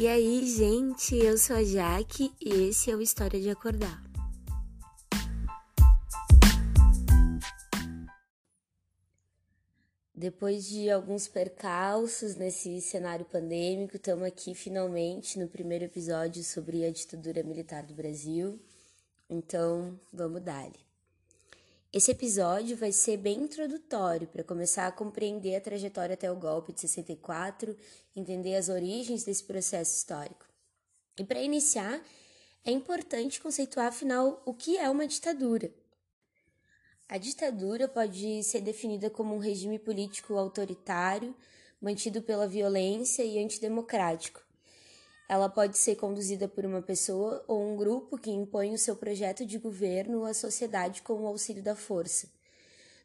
E aí, gente, eu sou a Jaque e esse é o História de Acordar. Depois de alguns percalços nesse cenário pandêmico, estamos aqui finalmente no primeiro episódio sobre a ditadura militar do Brasil. Então, vamos dar. Esse episódio vai ser bem introdutório para começar a compreender a trajetória até o golpe de 64, entender as origens desse processo histórico. E para iniciar, é importante conceituar afinal o que é uma ditadura. A ditadura pode ser definida como um regime político autoritário, mantido pela violência e antidemocrático, ela pode ser conduzida por uma pessoa ou um grupo que impõe o seu projeto de governo à sociedade com o auxílio da força.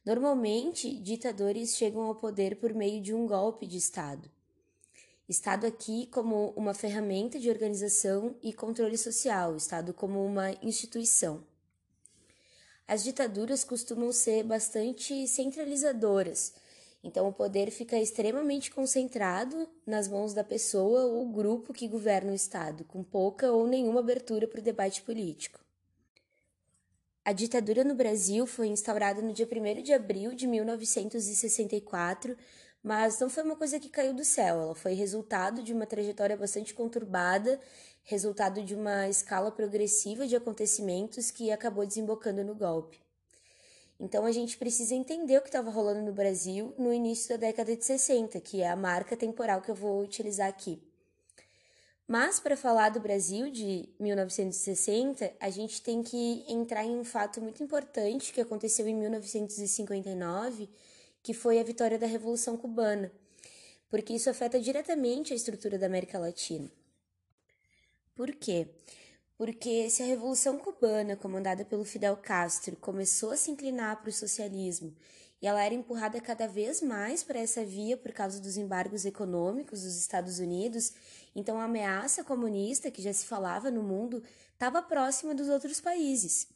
Normalmente, ditadores chegam ao poder por meio de um golpe de Estado. Estado aqui como uma ferramenta de organização e controle social, Estado como uma instituição. As ditaduras costumam ser bastante centralizadoras, então, o poder fica extremamente concentrado nas mãos da pessoa ou grupo que governa o Estado, com pouca ou nenhuma abertura para o debate político. A ditadura no Brasil foi instaurada no dia 1 de abril de 1964, mas não foi uma coisa que caiu do céu, ela foi resultado de uma trajetória bastante conturbada, resultado de uma escala progressiva de acontecimentos que acabou desembocando no golpe. Então a gente precisa entender o que estava rolando no Brasil no início da década de 60, que é a marca temporal que eu vou utilizar aqui. Mas para falar do Brasil de 1960, a gente tem que entrar em um fato muito importante que aconteceu em 1959, que foi a vitória da Revolução Cubana, porque isso afeta diretamente a estrutura da América Latina. Por quê? Porque se a Revolução Cubana, comandada pelo Fidel Castro, começou a se inclinar para o socialismo e ela era empurrada cada vez mais para essa via por causa dos embargos econômicos dos Estados Unidos, então a ameaça comunista que já se falava no mundo estava próxima dos outros países.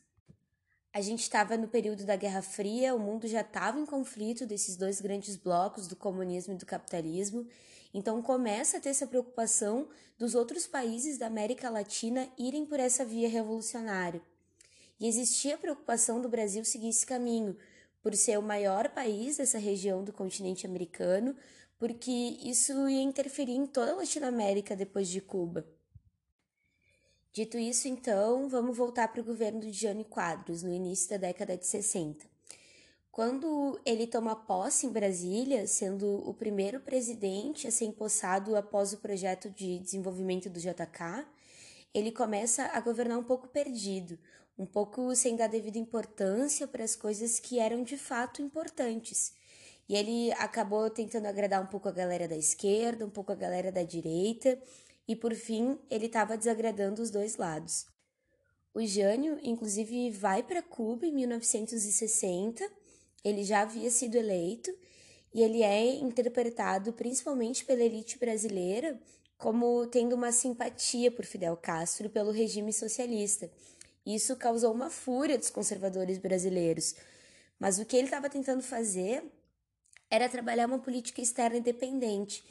A gente estava no período da Guerra Fria, o mundo já estava em conflito desses dois grandes blocos do comunismo e do capitalismo, então começa a ter essa preocupação dos outros países da América Latina irem por essa via revolucionária. E existia a preocupação do Brasil seguir esse caminho, por ser o maior país dessa região do continente americano, porque isso ia interferir em toda a Latinoamérica depois de Cuba. Dito isso, então, vamos voltar para o governo de Jânio Quadros, no início da década de 60. Quando ele toma posse em Brasília, sendo o primeiro presidente a ser empossado após o projeto de desenvolvimento do JK, ele começa a governar um pouco perdido, um pouco sem dar devida importância para as coisas que eram de fato importantes. E ele acabou tentando agradar um pouco a galera da esquerda, um pouco a galera da direita, e por fim ele estava desagradando os dois lados. O Jânio, inclusive, vai para Cuba em 1960 ele já havia sido eleito e ele é interpretado principalmente pela elite brasileira como tendo uma simpatia por Fidel Castro e pelo regime socialista. Isso causou uma fúria dos conservadores brasileiros. Mas o que ele estava tentando fazer era trabalhar uma política externa independente,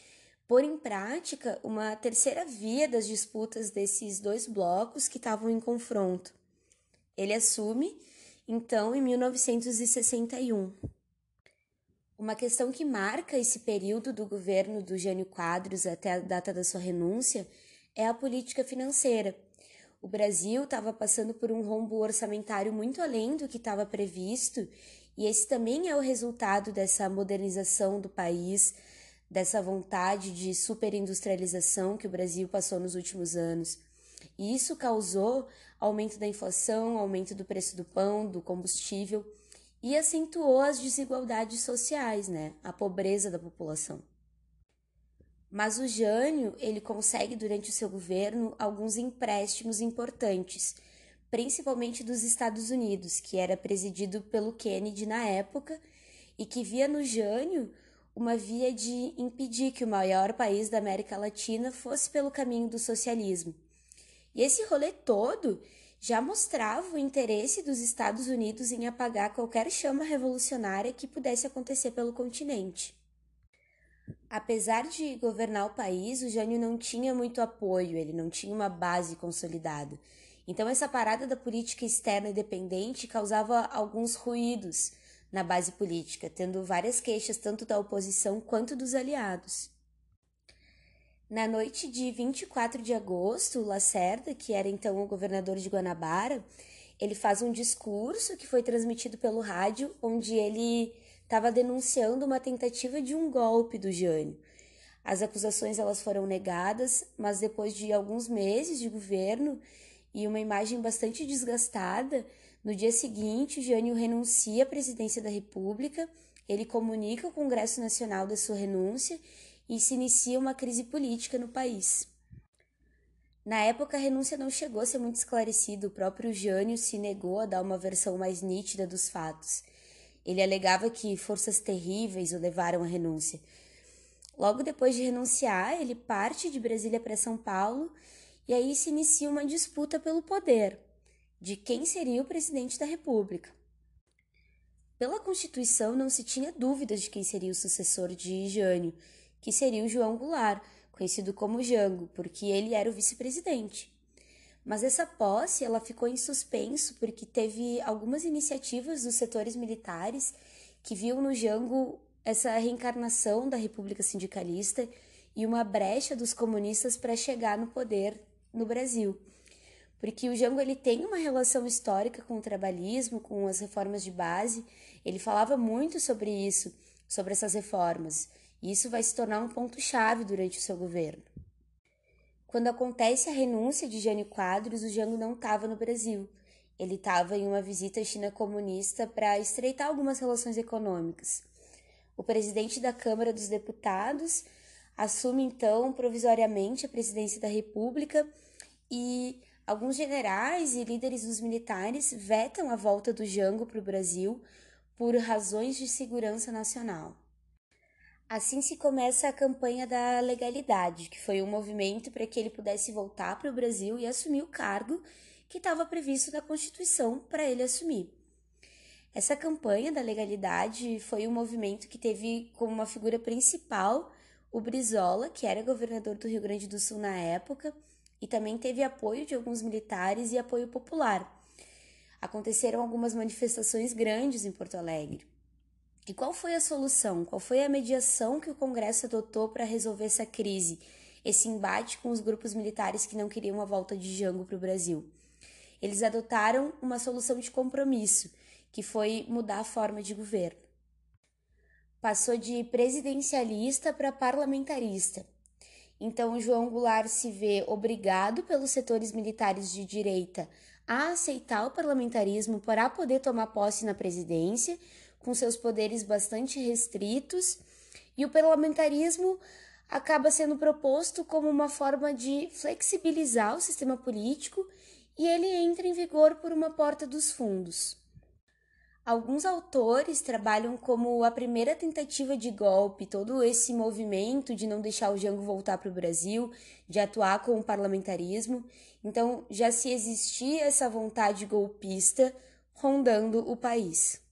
pôr em prática uma terceira via das disputas desses dois blocos que estavam em confronto. Ele assume então em 1961. Uma questão que marca esse período do governo do Jânio Quadros até a data da sua renúncia é a política financeira. O Brasil estava passando por um rombo orçamentário muito além do que estava previsto, e esse também é o resultado dessa modernização do país, dessa vontade de superindustrialização que o Brasil passou nos últimos anos. E isso causou aumento da inflação, aumento do preço do pão, do combustível e acentuou as desigualdades sociais, né? A pobreza da população. Mas o Jânio, ele consegue durante o seu governo alguns empréstimos importantes, principalmente dos Estados Unidos, que era presidido pelo Kennedy na época e que via no Jânio uma via de impedir que o maior país da América Latina fosse pelo caminho do socialismo. E esse rolê todo já mostrava o interesse dos Estados Unidos em apagar qualquer chama revolucionária que pudesse acontecer pelo continente. Apesar de governar o país, o Jânio não tinha muito apoio, ele não tinha uma base consolidada. Então, essa parada da política externa independente causava alguns ruídos na base política, tendo várias queixas tanto da oposição quanto dos aliados. Na noite de 24 de agosto, Lacerda, que era então o governador de Guanabara, ele faz um discurso que foi transmitido pelo rádio, onde ele estava denunciando uma tentativa de um golpe do Jânio. As acusações elas foram negadas, mas depois de alguns meses de governo e uma imagem bastante desgastada, no dia seguinte, Jânio renuncia à presidência da República, ele comunica ao Congresso Nacional da sua renúncia e se inicia uma crise política no país. Na época, a renúncia não chegou a ser muito esclarecida, o próprio Jânio se negou a dar uma versão mais nítida dos fatos. Ele alegava que forças terríveis o levaram à renúncia. Logo depois de renunciar, ele parte de Brasília para São Paulo e aí se inicia uma disputa pelo poder de quem seria o presidente da República. Pela Constituição, não se tinha dúvidas de quem seria o sucessor de Jânio, que seria o João Goulart, conhecido como Jango, porque ele era o vice-presidente. Mas essa posse ela ficou em suspenso porque teve algumas iniciativas dos setores militares que viam no Jango essa reencarnação da República Sindicalista e uma brecha dos comunistas para chegar no poder no Brasil. Porque o Jango ele tem uma relação histórica com o trabalhismo, com as reformas de base. Ele falava muito sobre isso, sobre essas reformas. Isso vai se tornar um ponto-chave durante o seu governo. Quando acontece a renúncia de Jânio Quadros, o Jango não estava no Brasil. Ele estava em uma visita à China comunista para estreitar algumas relações econômicas. O presidente da Câmara dos Deputados assume então provisoriamente a presidência da República e alguns generais e líderes dos militares vetam a volta do Jango para o Brasil por razões de segurança nacional. Assim se começa a campanha da legalidade, que foi um movimento para que ele pudesse voltar para o Brasil e assumir o cargo que estava previsto na Constituição para ele assumir. Essa campanha da legalidade foi um movimento que teve como uma figura principal o Brizola, que era governador do Rio Grande do Sul na época, e também teve apoio de alguns militares e apoio popular. Aconteceram algumas manifestações grandes em Porto Alegre. E qual foi a solução? Qual foi a mediação que o Congresso adotou para resolver essa crise, esse embate com os grupos militares que não queriam a volta de Jango para o Brasil? Eles adotaram uma solução de compromisso, que foi mudar a forma de governo. Passou de presidencialista para parlamentarista. Então, João Goulart se vê obrigado pelos setores militares de direita a aceitar o parlamentarismo para poder tomar posse na presidência, com seus poderes bastante restritos, e o parlamentarismo acaba sendo proposto como uma forma de flexibilizar o sistema político e ele entra em vigor por uma porta dos fundos. Alguns autores trabalham como a primeira tentativa de golpe, todo esse movimento de não deixar o Jango voltar para o Brasil, de atuar com o parlamentarismo. Então, já se existia essa vontade golpista rondando o país.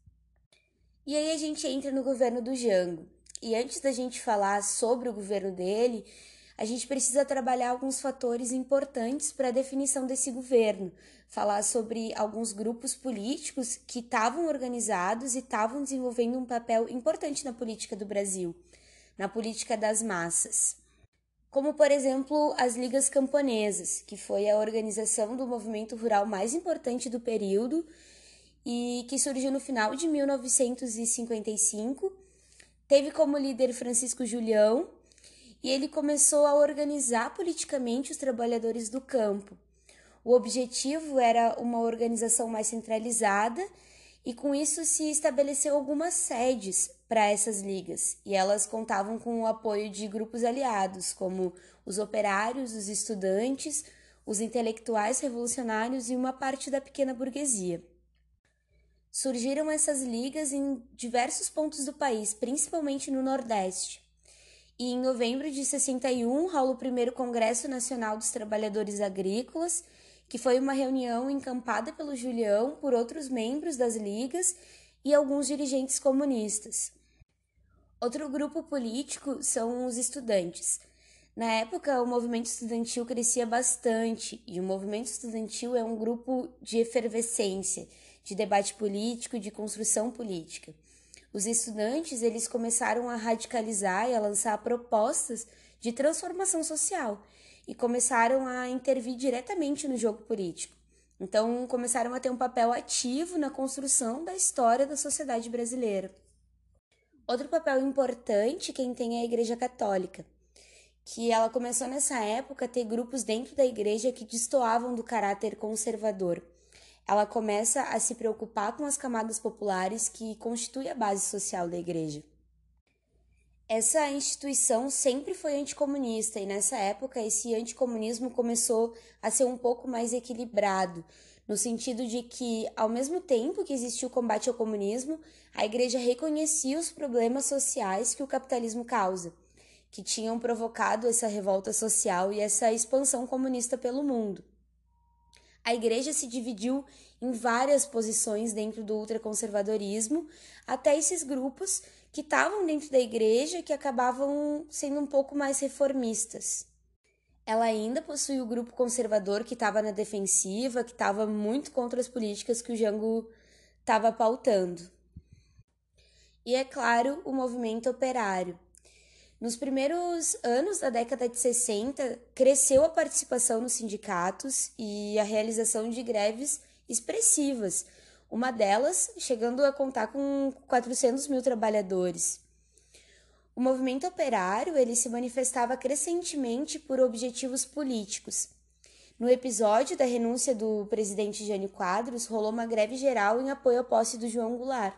E aí a gente entra no governo do Jango. E antes da gente falar sobre o governo dele, a gente precisa trabalhar alguns fatores importantes para a definição desse governo, falar sobre alguns grupos políticos que estavam organizados e estavam desenvolvendo um papel importante na política do Brasil, na política das massas. Como, por exemplo, as Ligas Camponesas, que foi a organização do movimento rural mais importante do período e que surgiu no final de 1955. Teve como líder Francisco Julião e ele começou a organizar politicamente os trabalhadores do campo. O objetivo era uma organização mais centralizada e com isso se estabeleceu algumas sedes para essas ligas e elas contavam com o apoio de grupos aliados, como os operários, os estudantes, os intelectuais revolucionários e uma parte da pequena burguesia. Surgiram essas ligas em diversos pontos do país, principalmente no Nordeste. E em novembro de 61 rola o primeiro Congresso Nacional dos Trabalhadores Agrícolas, que foi uma reunião encampada pelo Julião por outros membros das ligas e alguns dirigentes comunistas. Outro grupo político são os estudantes. Na época, o movimento estudantil crescia bastante e o movimento estudantil é um grupo de efervescência, de debate político, de construção política. Os estudantes, eles começaram a radicalizar e a lançar propostas de transformação social e começaram a intervir diretamente no jogo político. Então, começaram a ter um papel ativo na construção da história da sociedade brasileira. Outro papel importante quem tem é a Igreja Católica que ela começou nessa época a ter grupos dentro da igreja que destoavam do caráter conservador. Ela começa a se preocupar com as camadas populares que constituem a base social da igreja. Essa instituição sempre foi anticomunista e nessa época esse anticomunismo começou a ser um pouco mais equilibrado, no sentido de que, ao mesmo tempo que existia o combate ao comunismo, a igreja reconhecia os problemas sociais que o capitalismo causa que tinham provocado essa revolta social e essa expansão comunista pelo mundo. A igreja se dividiu em várias posições dentro do ultraconservadorismo, até esses grupos que estavam dentro da igreja que acabavam sendo um pouco mais reformistas. Ela ainda possui o grupo conservador que estava na defensiva, que estava muito contra as políticas que o Jango estava pautando. E é claro, o movimento operário, nos primeiros anos da década de 60, cresceu a participação nos sindicatos e a realização de greves expressivas, uma delas chegando a contar com 400 mil trabalhadores. O movimento operário ele se manifestava crescentemente por objetivos políticos. No episódio da renúncia do presidente Jânio Quadros, rolou uma greve geral em apoio à posse do João Goulart.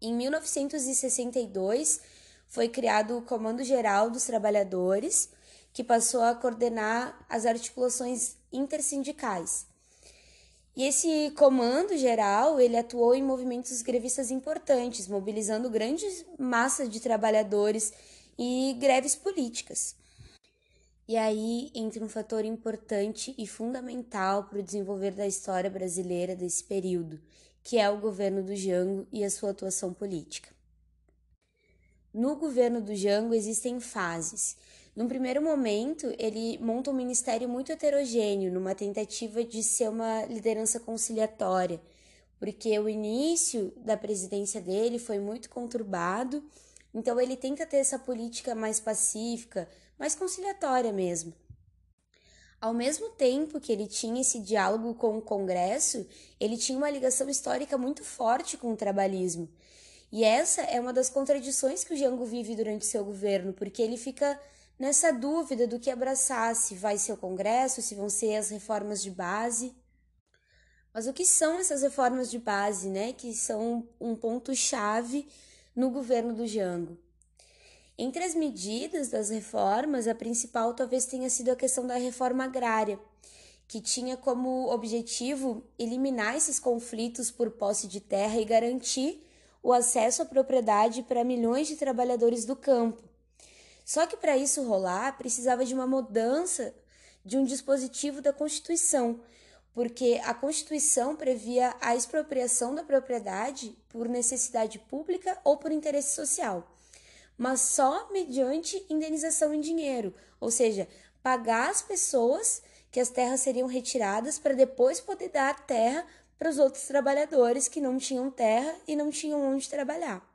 Em 1962, foi criado o Comando Geral dos Trabalhadores, que passou a coordenar as articulações intersindicais. E esse comando geral, ele atuou em movimentos grevistas importantes, mobilizando grandes massas de trabalhadores e greves políticas. E aí entra um fator importante e fundamental para o desenvolver da história brasileira desse período, que é o governo do Jango e a sua atuação política. No governo do Jango existem fases. Num primeiro momento, ele monta um ministério muito heterogêneo, numa tentativa de ser uma liderança conciliatória, porque o início da presidência dele foi muito conturbado, então ele tenta ter essa política mais pacífica, mais conciliatória mesmo. Ao mesmo tempo que ele tinha esse diálogo com o Congresso, ele tinha uma ligação histórica muito forte com o trabalhismo. E essa é uma das contradições que o Jango vive durante seu governo, porque ele fica nessa dúvida do que abraçar, se vai ser o Congresso, se vão ser as reformas de base. Mas o que são essas reformas de base, né, que são um ponto-chave no governo do Jango? Entre as medidas das reformas, a principal talvez tenha sido a questão da reforma agrária, que tinha como objetivo eliminar esses conflitos por posse de terra e garantir o acesso à propriedade para milhões de trabalhadores do campo. Só que para isso rolar, precisava de uma mudança de um dispositivo da Constituição, porque a Constituição previa a expropriação da propriedade por necessidade pública ou por interesse social, mas só mediante indenização em dinheiro, ou seja, pagar as pessoas que as terras seriam retiradas para depois poder dar terra para os outros trabalhadores que não tinham terra e não tinham onde trabalhar.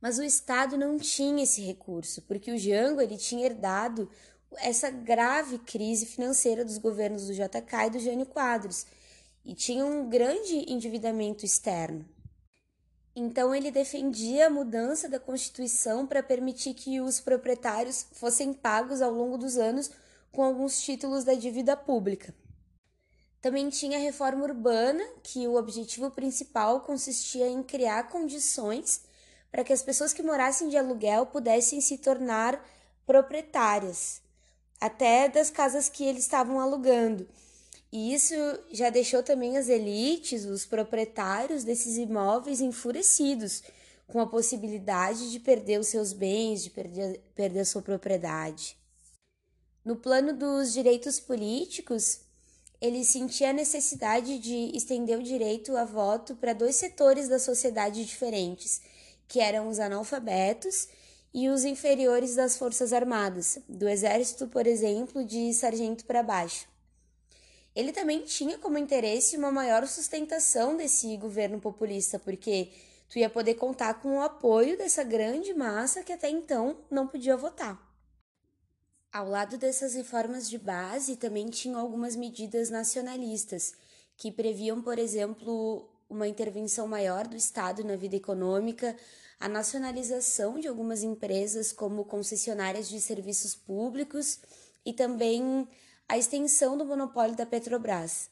Mas o Estado não tinha esse recurso, porque o Jango ele tinha herdado essa grave crise financeira dos governos do JK e do Jânio Quadros e tinha um grande endividamento externo. Então ele defendia a mudança da Constituição para permitir que os proprietários fossem pagos ao longo dos anos com alguns títulos da dívida pública. Também tinha a reforma urbana, que o objetivo principal consistia em criar condições para que as pessoas que morassem de aluguel pudessem se tornar proprietárias, até das casas que eles estavam alugando. E isso já deixou também as elites, os proprietários desses imóveis enfurecidos, com a possibilidade de perder os seus bens, de perder, perder a sua propriedade. No plano dos direitos políticos, ele sentia a necessidade de estender o direito a voto para dois setores da sociedade diferentes, que eram os analfabetos e os inferiores das Forças Armadas, do Exército, por exemplo, de sargento para baixo. Ele também tinha como interesse uma maior sustentação desse governo populista, porque tu ia poder contar com o apoio dessa grande massa que até então não podia votar. Ao lado dessas reformas de base, também tinham algumas medidas nacionalistas, que previam, por exemplo, uma intervenção maior do Estado na vida econômica, a nacionalização de algumas empresas como concessionárias de serviços públicos e também a extensão do monopólio da Petrobras.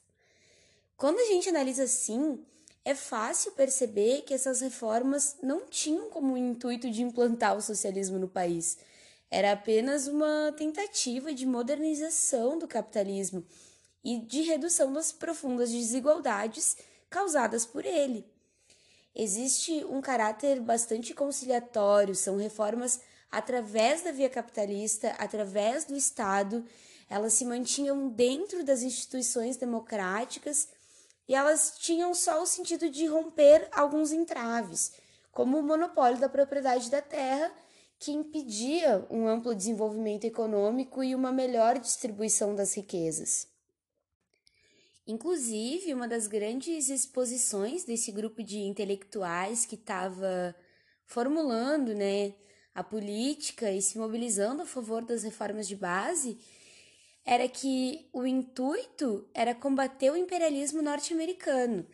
Quando a gente analisa assim, é fácil perceber que essas reformas não tinham como intuito de implantar o socialismo no país. Era apenas uma tentativa de modernização do capitalismo e de redução das profundas desigualdades causadas por ele. Existe um caráter bastante conciliatório, são reformas através da via capitalista, através do Estado, elas se mantinham dentro das instituições democráticas e elas tinham só o sentido de romper alguns entraves, como o monopólio da propriedade da terra, que impedia um amplo desenvolvimento econômico e uma melhor distribuição das riquezas. Inclusive, uma das grandes exposições desse grupo de intelectuais que estava formulando né, a política e se mobilizando a favor das reformas de base era que o intuito era combater o imperialismo norte-americano.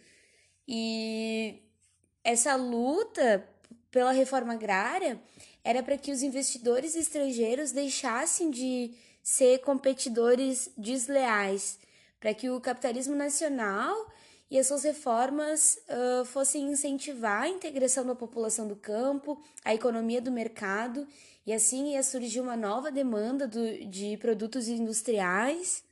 E essa luta pela reforma agrária era para que os investidores estrangeiros deixassem de ser competidores desleais para que o capitalismo nacional e as suas reformas uh, fossem incentivar a integração da população do campo, a economia do mercado, e assim ia surgir uma nova demanda do, de produtos industriais.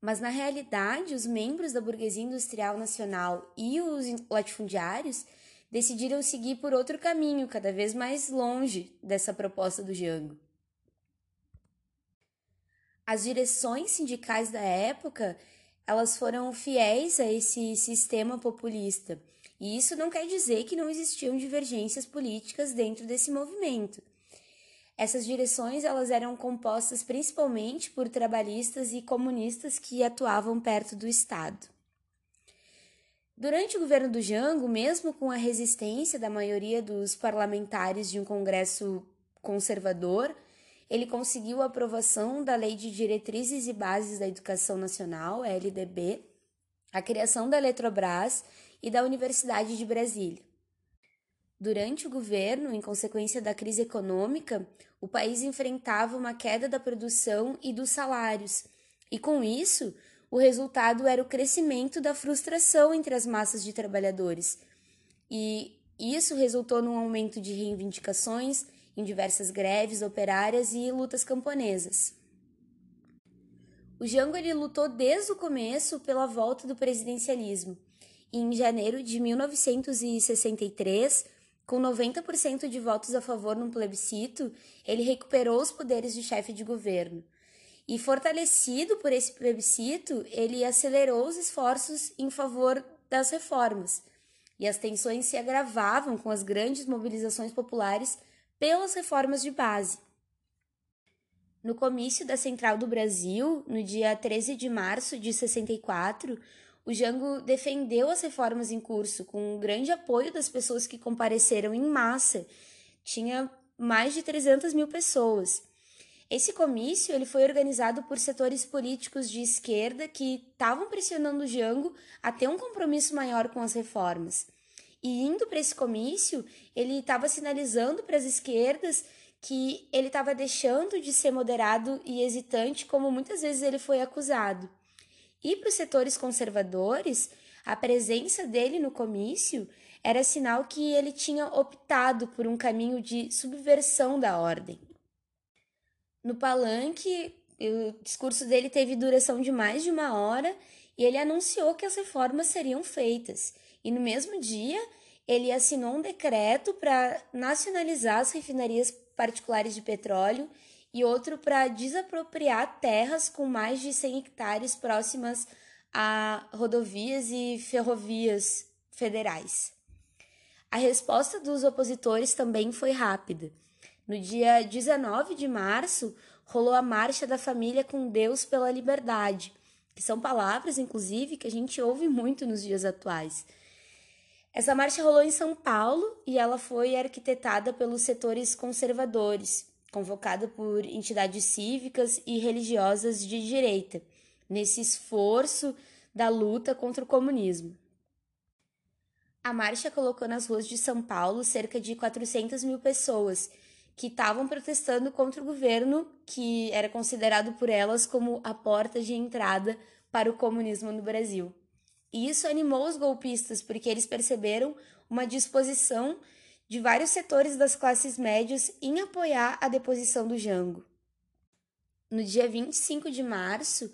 Mas na realidade, os membros da burguesia industrial nacional e os latifundiários decidiram seguir por outro caminho, cada vez mais longe dessa proposta do Jango. As direções sindicais da época, elas foram fiéis a esse sistema populista. E isso não quer dizer que não existiam divergências políticas dentro desse movimento. Essas direções elas eram compostas principalmente por trabalhistas e comunistas que atuavam perto do Estado. Durante o governo do Jango, mesmo com a resistência da maioria dos parlamentares de um congresso conservador, ele conseguiu a aprovação da Lei de Diretrizes e Bases da Educação Nacional, LDB, a criação da Eletrobras e da Universidade de Brasília. Durante o governo, em consequência da crise econômica, o país enfrentava uma queda da produção e dos salários, e com isso, o resultado era o crescimento da frustração entre as massas de trabalhadores. E isso resultou num aumento de reivindicações, em diversas greves operárias e lutas camponesas. O Jango ele lutou desde o começo pela volta do presidencialismo. E em janeiro de 1963, com 90% de votos a favor num plebiscito, ele recuperou os poderes de chefe de governo. E fortalecido por esse plebiscito, ele acelerou os esforços em favor das reformas. E as tensões se agravavam com as grandes mobilizações populares pelas reformas de base. No comício da Central do Brasil, no dia 13 de março de 64, o Jango defendeu as reformas em curso com grande apoio das pessoas que compareceram em massa. Tinha mais de 300 mil pessoas. Esse comício ele foi organizado por setores políticos de esquerda que estavam pressionando o Jango a ter um compromisso maior com as reformas. E indo para esse comício, ele estava sinalizando para as esquerdas que ele estava deixando de ser moderado e hesitante, como muitas vezes ele foi acusado. E para os setores conservadores, a presença dele no comício era sinal que ele tinha optado por um caminho de subversão da ordem. No palanque, o discurso dele teve duração de mais de uma hora e ele anunciou que as reformas seriam feitas. E no mesmo dia, ele assinou um decreto para nacionalizar as refinarias particulares de petróleo e outro para desapropriar terras com mais de 100 hectares próximas a rodovias e ferrovias federais. A resposta dos opositores também foi rápida. No dia 19 de março, rolou a Marcha da Família com Deus pela Liberdade, que são palavras, inclusive, que a gente ouve muito nos dias atuais. Essa marcha rolou em São Paulo e ela foi arquitetada pelos setores conservadores, convocada por entidades cívicas e religiosas de direita, nesse esforço da luta contra o comunismo. A marcha colocou nas ruas de São Paulo cerca de 400 mil pessoas que estavam protestando contra o governo, que era considerado por elas como a porta de entrada para o comunismo no Brasil. E isso animou os golpistas, porque eles perceberam uma disposição de vários setores das classes médias em apoiar a deposição do Jango. No dia 25 de março,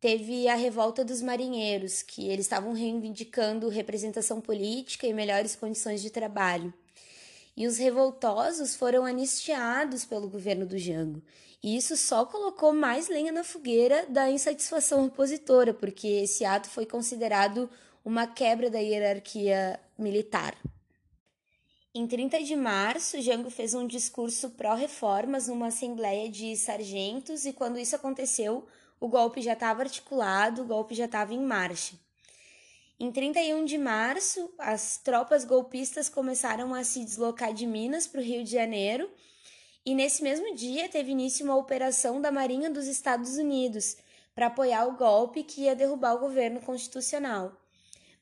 teve a revolta dos marinheiros, que eles estavam reivindicando representação política e melhores condições de trabalho. E os revoltosos foram anistiados pelo governo do Jango. E isso só colocou mais lenha na fogueira da insatisfação opositora, porque esse ato foi considerado uma quebra da hierarquia militar. Em 30 de março, Jango fez um discurso pró-reformas numa assembleia de sargentos, e quando isso aconteceu, o golpe já estava articulado, o golpe já estava em marcha. Em 31 de março, as tropas golpistas começaram a se deslocar de Minas para o Rio de Janeiro, e nesse mesmo dia teve início uma operação da Marinha dos Estados Unidos para apoiar o golpe que ia derrubar o governo constitucional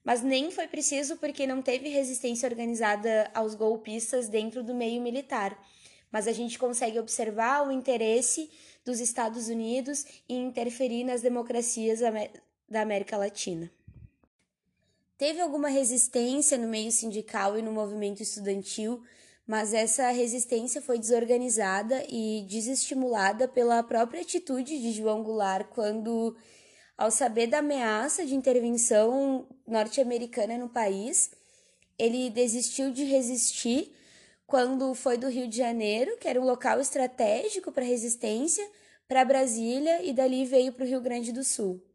mas nem foi preciso porque não teve resistência organizada aos golpistas dentro do meio militar. Mas a gente consegue observar o interesse dos Estados Unidos em interferir nas democracias da América Latina. Teve alguma resistência no meio sindical e no movimento estudantil, mas essa resistência foi desorganizada e desestimulada pela própria atitude de João Goulart quando ao saber da ameaça de intervenção norte-americana no país, ele desistiu de resistir quando foi do Rio de Janeiro, que era um local estratégico para resistência, para Brasília e dali veio para o Rio Grande do Sul.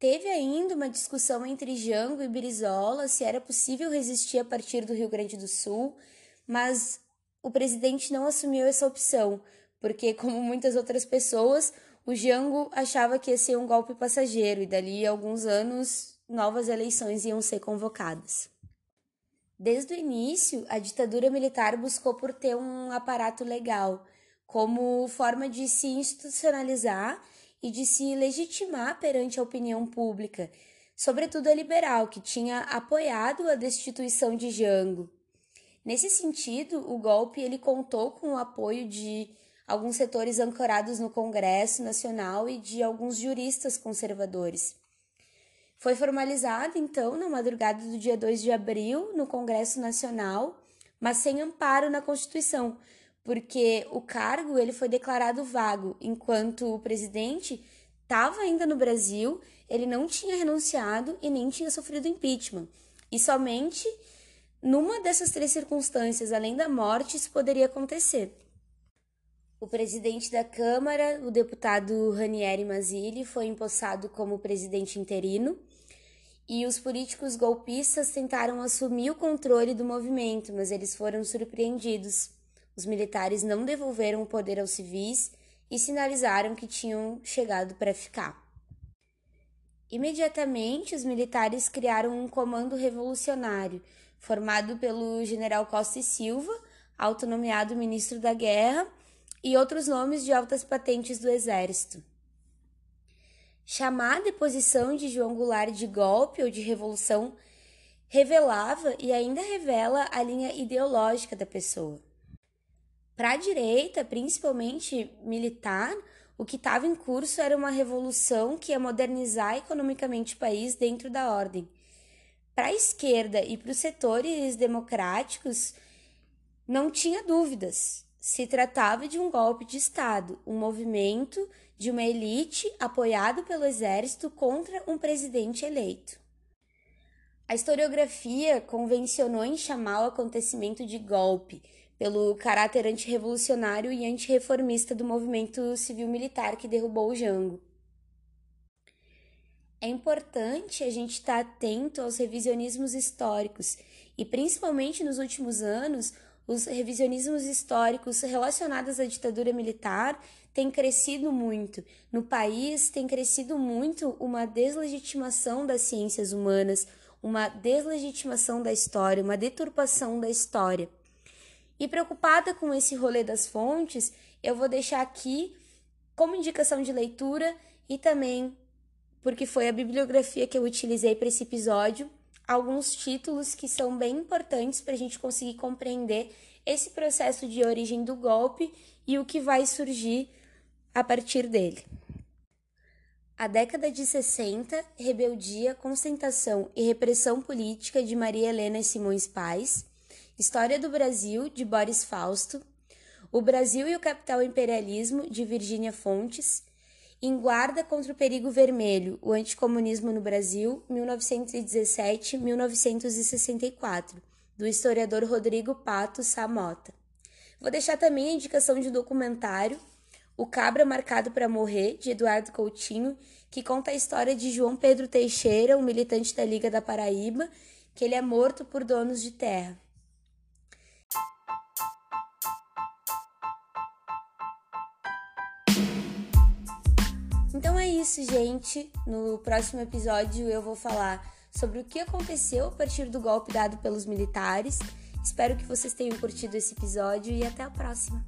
Teve ainda uma discussão entre Jango e Brizola se era possível resistir a partir do Rio Grande do Sul, mas o presidente não assumiu essa opção, porque, como muitas outras pessoas, o Jango achava que ia ser um golpe passageiro e dali a alguns anos novas eleições iam ser convocadas. Desde o início, a ditadura militar buscou por ter um aparato legal, como forma de se institucionalizar e de se legitimar perante a opinião pública, sobretudo a liberal, que tinha apoiado a destituição de Jango. Nesse sentido, o golpe ele contou com o apoio de alguns setores ancorados no Congresso Nacional e de alguns juristas conservadores. Foi formalizado, então, na madrugada do dia 2 de abril, no Congresso Nacional, mas sem amparo na Constituição, porque o cargo ele foi declarado vago, enquanto o presidente estava ainda no Brasil, ele não tinha renunciado e nem tinha sofrido impeachment. E somente numa dessas três circunstâncias, além da morte, isso poderia acontecer. O presidente da Câmara, o deputado Ranieri Mazzilli, foi empossado como presidente interino e os políticos golpistas tentaram assumir o controle do movimento, mas eles foram surpreendidos. Os militares não devolveram o poder aos civis e sinalizaram que tinham chegado para ficar. Imediatamente, os militares criaram um comando revolucionário, formado pelo general Costa e Silva, autonomeado ministro da Guerra e outros nomes de altas patentes do Exército. Chamar a deposição de João Goulart de golpe ou de revolução revelava e ainda revela a linha ideológica da pessoa. Para a direita, principalmente militar, o que estava em curso era uma revolução que ia modernizar economicamente o país dentro da ordem. Para a esquerda e para os setores democráticos, não tinha dúvidas. Se tratava de um golpe de Estado, um movimento de uma elite apoiado pelo exército contra um presidente eleito. A historiografia convencionou em chamar o acontecimento de golpe, pelo caráter antirrevolucionário e antirreformista do movimento civil-militar que derrubou o Jango. É importante a gente estar atento aos revisionismos históricos E principalmente nos últimos anos, os revisionismos históricos relacionados à ditadura militar têm crescido muito. No país tem crescido muito uma deslegitimação das ciências humanas, uma deslegitimação da história, uma deturpação da história. E preocupada com esse rolê das fontes, eu vou deixar aqui como indicação de leitura e também porque foi a bibliografia que eu utilizei para esse episódio, alguns títulos que são bem importantes para a gente conseguir compreender esse processo de origem do golpe e o que vai surgir a partir dele. A década de 60, rebeldia, concentração e repressão política de Maria Helena Simões Paz, História do Brasil de Boris Fausto, O Brasil e o Capital Imperialismo de Virgínia Fontes, Em Guarda contra o Perigo Vermelho, o Anticomunismo no Brasil, 1917-1964, do historiador Rodrigo Pato Samota. Vou deixar também a indicação de um documentário o Cabra Marcado para Morrer, de Eduardo Coutinho, que conta a história de João Pedro Teixeira, um militante da Liga da Paraíba, que ele é morto por donos de terra. Então é isso, gente. No próximo episódio eu vou falar sobre o que aconteceu a partir do golpe dado pelos militares. Espero que vocês tenham curtido esse episódio e até a próxima.